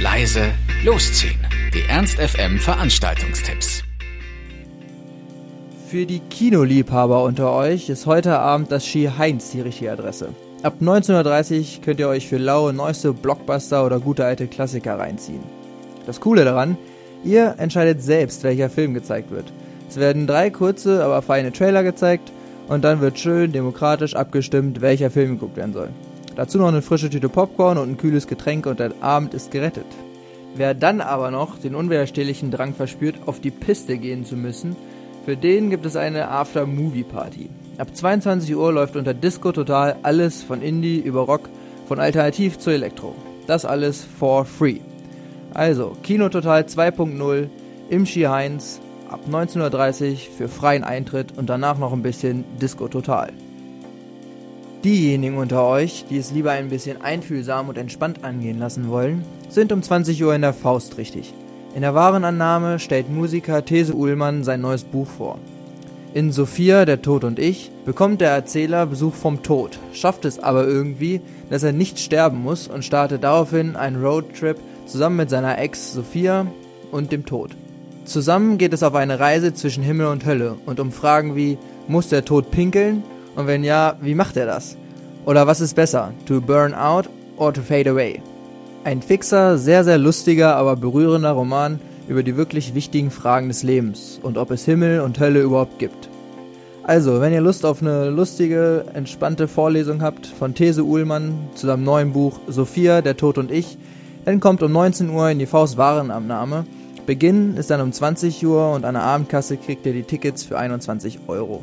leise, losziehen. Die Ernst FM Veranstaltungstipps. Für die Kinoliebhaber unter euch ist heute Abend das Ski Heinz die richtige Adresse. Ab 19.30 Uhr könnt ihr euch für laue neueste Blockbuster oder gute alte Klassiker reinziehen. Das Coole daran, ihr entscheidet selbst, welcher Film gezeigt wird. Es werden drei kurze, aber feine Trailer gezeigt und dann wird schön demokratisch abgestimmt, welcher Film geguckt werden soll. Dazu noch eine frische Tüte Popcorn und ein kühles Getränk und der Abend ist gerettet. Wer dann aber noch den unwiderstehlichen Drang verspürt, auf die Piste gehen zu müssen, für den gibt es eine After-Movie-Party. Ab 22 Uhr läuft unter Disco Total alles von Indie über Rock, von Alternativ zu Elektro. Das alles for free. Also, Kino Total 2.0 im Ski Heinz ab 19.30 Uhr für freien Eintritt und danach noch ein bisschen Disco Total. Diejenigen unter euch, die es lieber ein bisschen einfühlsam und entspannt angehen lassen wollen, sind um 20 Uhr in der Faust richtig. In der Warenannahme stellt Musiker These Uhlmann sein neues Buch vor. In Sophia, der Tod und ich bekommt der Erzähler Besuch vom Tod, schafft es aber irgendwie, dass er nicht sterben muss und startet daraufhin einen Roadtrip zusammen mit seiner Ex Sophia und dem Tod. Zusammen geht es auf eine Reise zwischen Himmel und Hölle und um Fragen wie, muss der Tod pinkeln? Und wenn ja, wie macht er das? Oder was ist besser, to burn out or to fade away? Ein fixer, sehr, sehr lustiger, aber berührender Roman über die wirklich wichtigen Fragen des Lebens und ob es Himmel und Hölle überhaupt gibt. Also, wenn ihr Lust auf eine lustige, entspannte Vorlesung habt von These Uhlmann zu seinem neuen Buch Sophia, der Tod und ich, dann kommt um 19 Uhr in die Faust Warenabnahme Beginn ist dann um 20 Uhr und an der Abendkasse kriegt ihr die Tickets für 21 Euro.